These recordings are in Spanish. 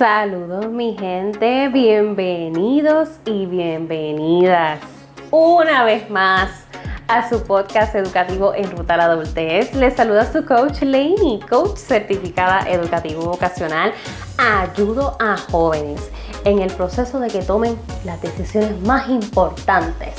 Saludos mi gente, bienvenidos y bienvenidas una vez más a su podcast educativo en Ruta a la Adultez. Les saluda su coach Lainey, coach certificada educativo vocacional. Ayudo a jóvenes en el proceso de que tomen las decisiones más importantes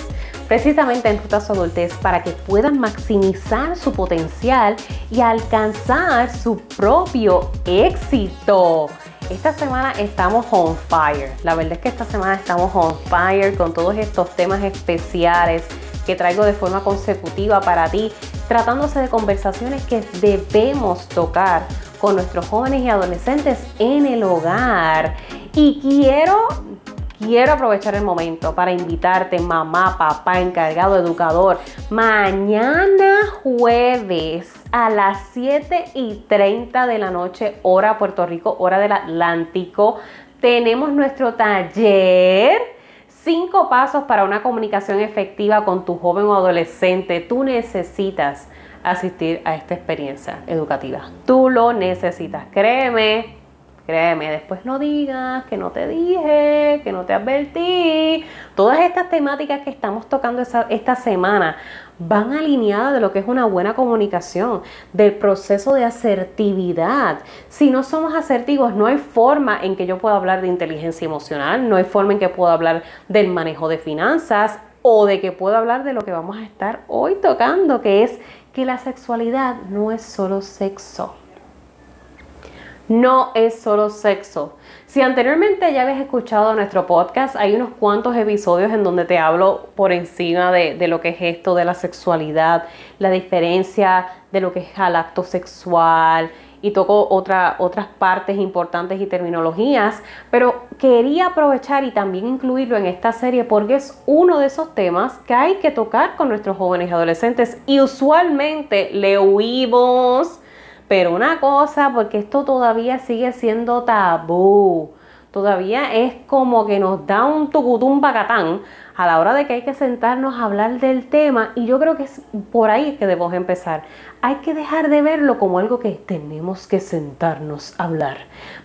precisamente en Ruta a su adultez para que puedan maximizar su potencial y alcanzar su propio éxito. Esta semana estamos on fire. La verdad es que esta semana estamos on fire con todos estos temas especiales que traigo de forma consecutiva para ti, tratándose de conversaciones que debemos tocar con nuestros jóvenes y adolescentes en el hogar. Y quiero quiero aprovechar el momento para invitarte, mamá, papá, encargado, educador, mañana jueves a las 7 y 30 de la noche, hora Puerto Rico, hora del Atlántico, tenemos nuestro taller. Cinco pasos para una comunicación efectiva con tu joven o adolescente. Tú necesitas asistir a esta experiencia educativa. Tú lo necesitas, créeme Créeme, después no digas que no te dije, que no te advertí. Todas estas temáticas que estamos tocando esta semana van alineadas de lo que es una buena comunicación, del proceso de asertividad. Si no somos asertivos, no hay forma en que yo pueda hablar de inteligencia emocional, no hay forma en que pueda hablar del manejo de finanzas o de que pueda hablar de lo que vamos a estar hoy tocando, que es que la sexualidad no es solo sexo no es solo sexo. Si anteriormente ya habías escuchado nuestro podcast, hay unos cuantos episodios en donde te hablo por encima de, lo que es esto de la sexualidad, la diferencia de lo que es el acto sexual y toco otra, otras partes importantes y terminologías, pero quería aprovechar y también incluirlo en esta serie porque es uno de esos temas que hay que tocar con nuestros jóvenes y adolescentes y usualmente le huimos pero una cosa, porque esto todavía sigue siendo tabú. Todavía es como que nos da un tucutum bacatán a la hora de que hay que sentarnos a hablar del tema y yo creo que es por ahí que debemos empezar. Hay que dejar de verlo como algo que tenemos que sentarnos a hablar,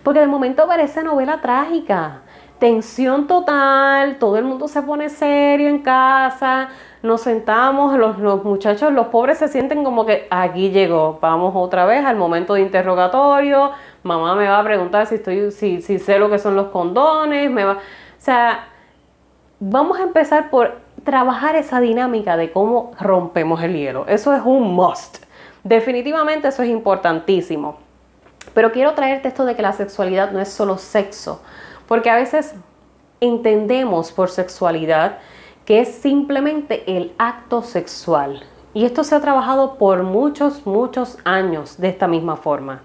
porque de momento parece novela trágica tensión total, todo el mundo se pone serio en casa, nos sentamos, los, muchachos, los pobres se sienten como que aquí llegó, vamos otra vez al momento de interrogatorio, mamá me va a preguntar si, estoy, si, si sé lo que son los condones, me va, o sea, vamos a empezar por trabajar esa dinámica de cómo rompemos el hielo, eso es un must, definitivamente eso es importantísimo, pero quiero traerte esto de que la sexualidad no es solo sexo, porque a veces entendemos por sexualidad que es simplemente el acto sexual. Y esto se ha trabajado por muchos, muchos años de esta misma forma.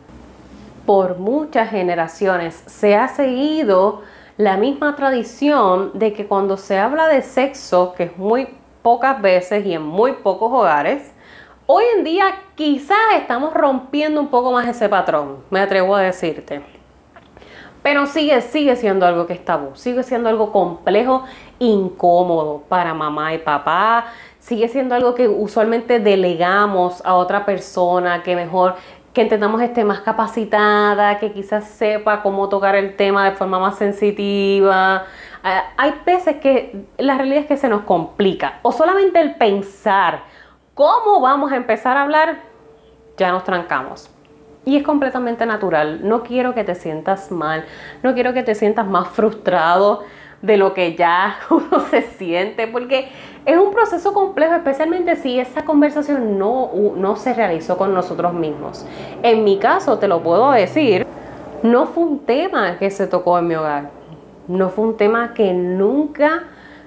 Por muchas generaciones se ha seguido la misma tradición de que cuando se habla de sexo, que es muy pocas veces y en muy pocos hogares, hoy en día quizás estamos rompiendo un poco más ese patrón, me atrevo a decirte. Pero sigue, sigue siendo algo que es tabú, sigue siendo algo complejo, incómodo para mamá y papá, sigue siendo algo que usualmente delegamos a otra persona que mejor que entendamos esté más capacitada, que quizás sepa cómo tocar el tema de forma más sensitiva. Eh, hay veces que la realidad es que se nos complica o solamente el pensar cómo vamos a empezar a hablar, ya nos trancamos. Y es completamente natural. No quiero que te sientas mal, no quiero que te sientas más frustrado de lo que ya uno se siente, porque es un proceso complejo, especialmente si esa conversación no, no se realizó con nosotros mismos. En mi caso, te lo puedo decir, no fue un tema que se tocó en mi hogar, no fue un tema que nunca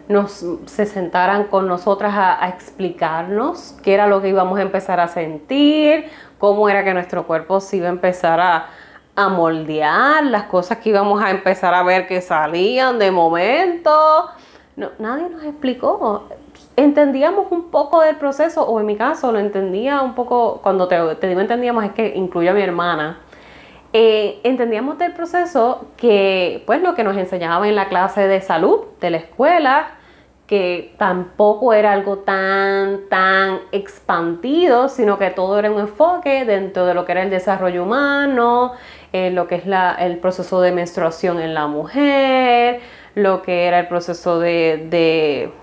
nos se sentaran con nosotras a, a, explicarnos qué era lo que íbamos a empezar a sentir, cómo era que nuestro cuerpo se iba a empezar a, moldear, las cosas que íbamos a empezar a ver que salían de momento. No, nadie nos explicó. Entendíamos un poco del proceso, o en mi caso lo entendía un poco, cuando te, digo entendíamos es que incluye a mi hermana. Eh, entendíamos del proceso que, pues, lo que nos enseñaban en la clase de salud de la escuela, que tampoco era algo tan, tan expandido, sino que todo era un enfoque dentro de lo que era el desarrollo humano, eh, lo que es el proceso de menstruación en la mujer, lo que era el proceso de,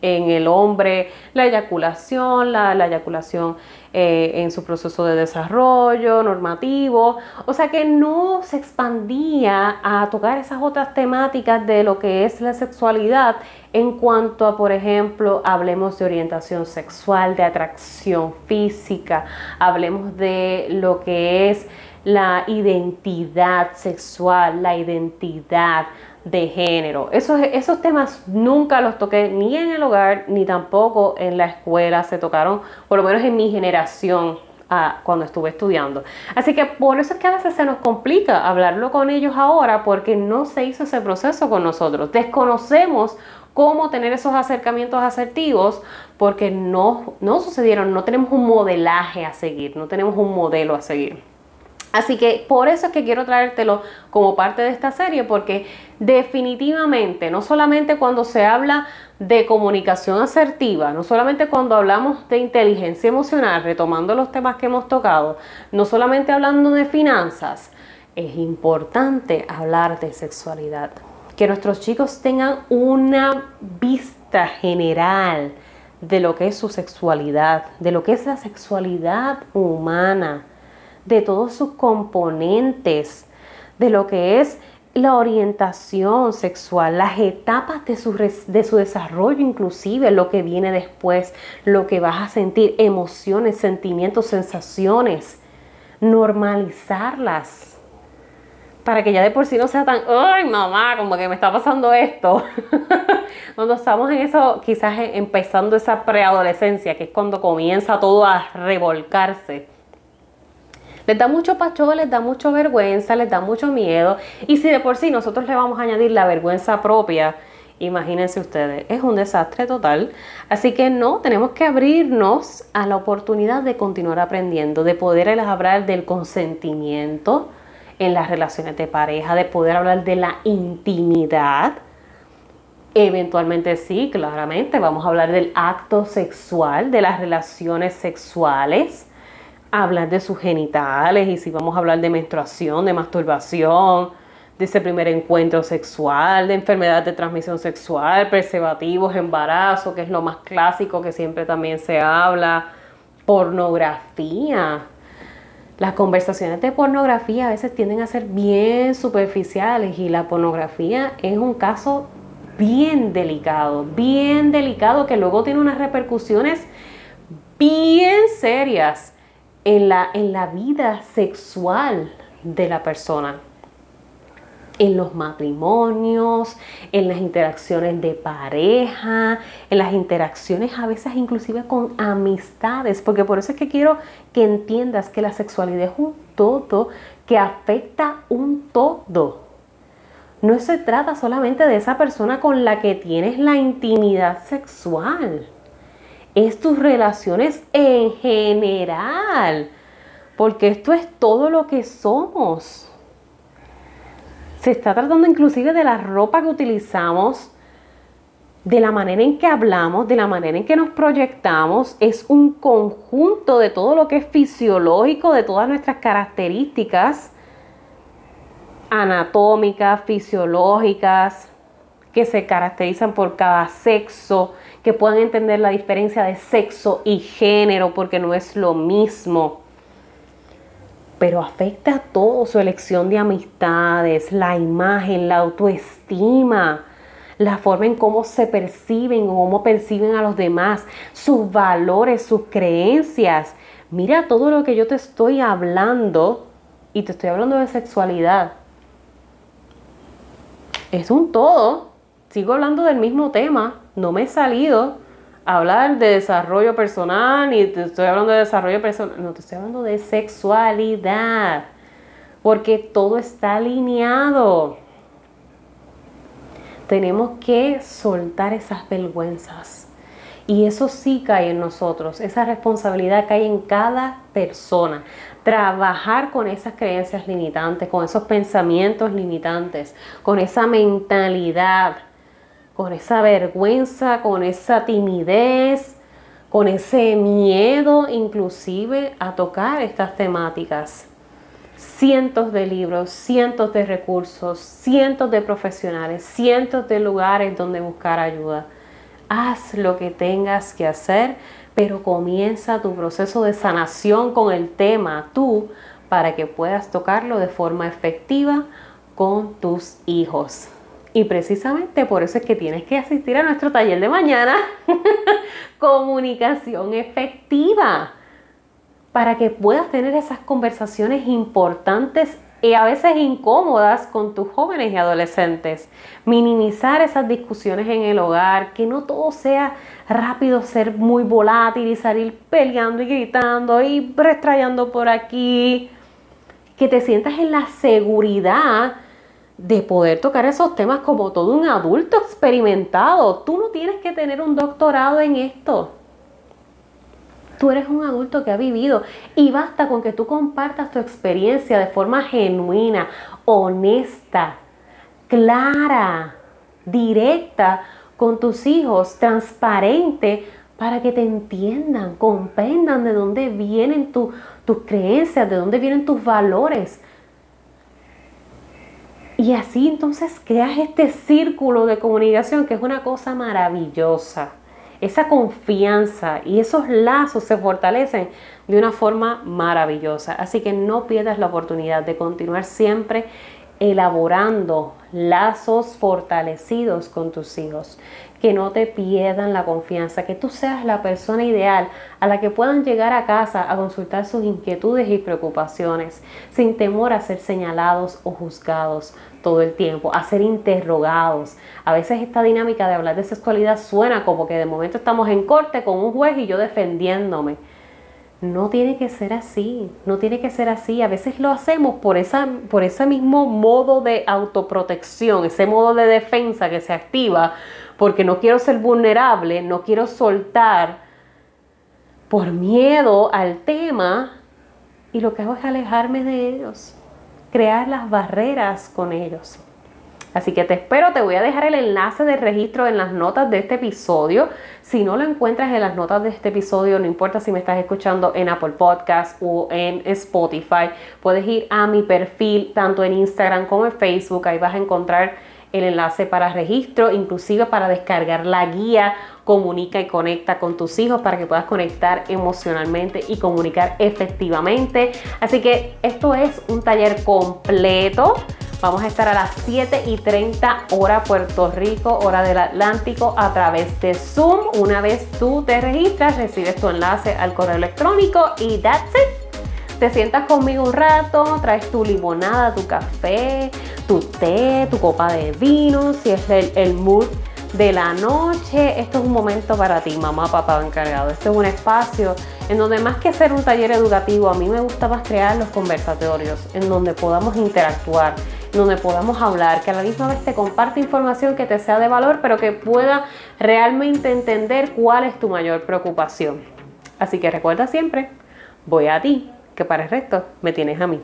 en el hombre, la eyaculación, la, la eyaculación eh, en su proceso de desarrollo normativo, o sea que no se expandía a tocar esas otras temáticas de lo que es la sexualidad en cuanto a, por ejemplo, hablemos de orientación sexual, de atracción física, hablemos de lo que es la identidad sexual, la identidad de género. Esos, esos temas nunca los toqué ni en el hogar ni tampoco en la escuela. Se tocaron, por lo menos en mi generación, ah, cuando estuve estudiando. Así que por eso es que a veces se nos complica hablarlo con ellos ahora porque no se hizo ese proceso con nosotros. Desconocemos cómo tener esos acercamientos asertivos porque no, no sucedieron, no tenemos un modelaje a seguir, no tenemos un modelo a seguir. Así que por eso es que quiero traértelo como parte de esta serie, porque definitivamente, no solamente cuando se habla de comunicación asertiva, no solamente cuando hablamos de inteligencia emocional, retomando los temas que hemos tocado, no solamente hablando de finanzas, es importante hablar de sexualidad. Que nuestros chicos tengan una vista general de lo que es su sexualidad, de lo que es la sexualidad humana de todos sus componentes, de lo que es la orientación sexual, las etapas de su, de su, desarrollo, inclusive lo que viene después, lo que vas a sentir, emociones, sentimientos, sensaciones, normalizarlas. Para que ya de por sí no sea tan, ay mamá, como que me está pasando esto. cuando estamos en eso, quizás empezando esa preadolescencia, que es cuando comienza todo a revolcarse les da mucho pacho, les da mucho vergüenza, les da mucho miedo. Y si de por sí nosotros le vamos a añadir la vergüenza propia, imagínense ustedes, es un desastre total. Así que no, tenemos que abrirnos a la oportunidad de continuar aprendiendo, de poder hablar del consentimiento en las relaciones de pareja, de poder hablar de la intimidad. Eventualmente sí, claramente, vamos a hablar del acto sexual, de las relaciones sexuales hablar de sus genitales y si vamos a hablar de menstruación, de masturbación, de ese primer encuentro sexual, de enfermedad de transmisión sexual, preservativos, embarazo, que es lo más clásico que siempre también se habla, pornografía. Las conversaciones de pornografía a veces tienden a ser bien superficiales y la pornografía es un caso bien delicado, bien delicado que luego tiene unas repercusiones bien serias en la, en la vida sexual de la persona. En los matrimonios, en las interacciones de pareja, en las interacciones a veces inclusive con amistades, porque por eso es que quiero que entiendas que la sexualidad es un todo que afecta un todo. No se trata solamente de esa persona con la que tienes la intimidad sexual es tus relaciones en general, porque esto es todo lo que somos. Se está tratando inclusive de la ropa que utilizamos, de la manera en que hablamos, de la manera en que nos proyectamos, es un conjunto de todo lo que es fisiológico, de todas nuestras características anatómicas, fisiológicas, que se caracterizan por cada sexo, que puedan entender la diferencia de sexo y género, porque no es lo mismo. Pero afecta a todo, su elección de amistades, la imagen, la autoestima, la forma en cómo se perciben o cómo perciben a los demás, sus valores, sus creencias. Mira todo lo que yo te estoy hablando y te estoy hablando de sexualidad. Es un todo. Sigo hablando del mismo tema, no me he salido a hablar de desarrollo personal, ni te estoy hablando de desarrollo personal, no te estoy hablando de sexualidad, porque todo está alineado. Tenemos que soltar esas vergüenzas. Y eso sí cae en nosotros, esa responsabilidad cae en cada persona. Trabajar con esas creencias limitantes, con esos pensamientos limitantes, con esa mentalidad con esa vergüenza, con esa timidez, con ese miedo inclusive a tocar estas temáticas. cientos de libros, cientos de recursos, cientos de profesionales, cientos de lugares donde buscar ayuda. Haz lo que tengas que hacer, pero comienza tu proceso de sanación con el tema tú para que puedas tocarlo de forma efectiva con tus hijos. Y precisamente por eso es que tienes que asistir a nuestro taller de mañana, comunicación efectiva, para que puedas tener esas conversaciones importantes y a veces incómodas con tus jóvenes y adolescentes. Minimizar esas discusiones en el hogar, que no todo sea rápido, ser muy volátil y salir peleando y gritando y restrayando por aquí. Que te sientas en la seguridad de poder tocar esos temas como todo un adulto experimentado. Tú no tienes que tener un doctorado en esto. Tú eres un adulto que ha vivido y basta con que tú compartas tu experiencia de forma genuina, honesta, clara, directa con tus hijos, transparente, para que te entiendan, comprendan de dónde vienen tus creencias, de dónde vienen tus valores. Y así entonces creas este círculo de comunicación que es una cosa maravillosa esa confianza y esos lazos se fortalecen de una forma maravillosa. Así que no pierdas la oportunidad de continuar siempre elaborando lazos fortalecidos con tus hijos, que no te pierdan la confianza, que tú seas la persona ideal a la que puedan llegar a casa a consultar sus inquietudes y preocupaciones, sin temor a ser señalados o juzgados todo el tiempo, a ser interrogados. A veces esta dinámica de hablar de sexualidad suena como que de momento estamos en corte con un juez y yo defendiéndome. No tiene que ser así, no tiene que ser así. A veces lo hacemos por, esa, por ese mismo modo de autoprotección, ese modo de defensa que se activa, porque no quiero ser vulnerable, no quiero soltar por miedo al tema y lo que hago es alejarme de ellos, crear las barreras con ellos. Así que te espero, te voy a dejar el enlace de registro en las notas de este episodio. Si no lo encuentras en las notas de este episodio, no importa si me estás escuchando en Apple Podcast o en Spotify, puedes ir a mi perfil tanto en Instagram como en Facebook, ahí vas a encontrar el enlace para registro, inclusive para descargar la guía Comunica y conecta con tus hijos para que puedas conectar emocionalmente y comunicar efectivamente. Así que esto es un taller completo Vamos a estar a las 7 y 30 hora Puerto Rico, hora del Atlántico, a través de Zoom. Una vez tú te registras, recibes tu enlace al correo electrónico y that's it. Te sientas conmigo un rato, traes tu limonada, tu café, tu té, tu copa de vino, si es el, el mood de la noche. Esto es un momento para ti, mamá, papá encargado. Este es un espacio en donde más que ser un taller educativo, a mí me gusta más crear los conversatorios, en donde podamos interactuar, donde podamos hablar, que a la misma vez te comparte información que te sea de valor, pero que pueda realmente entender cuál es tu mayor preocupación. Así que recuerda siempre, voy a ti, que para el resto me tienes a mí.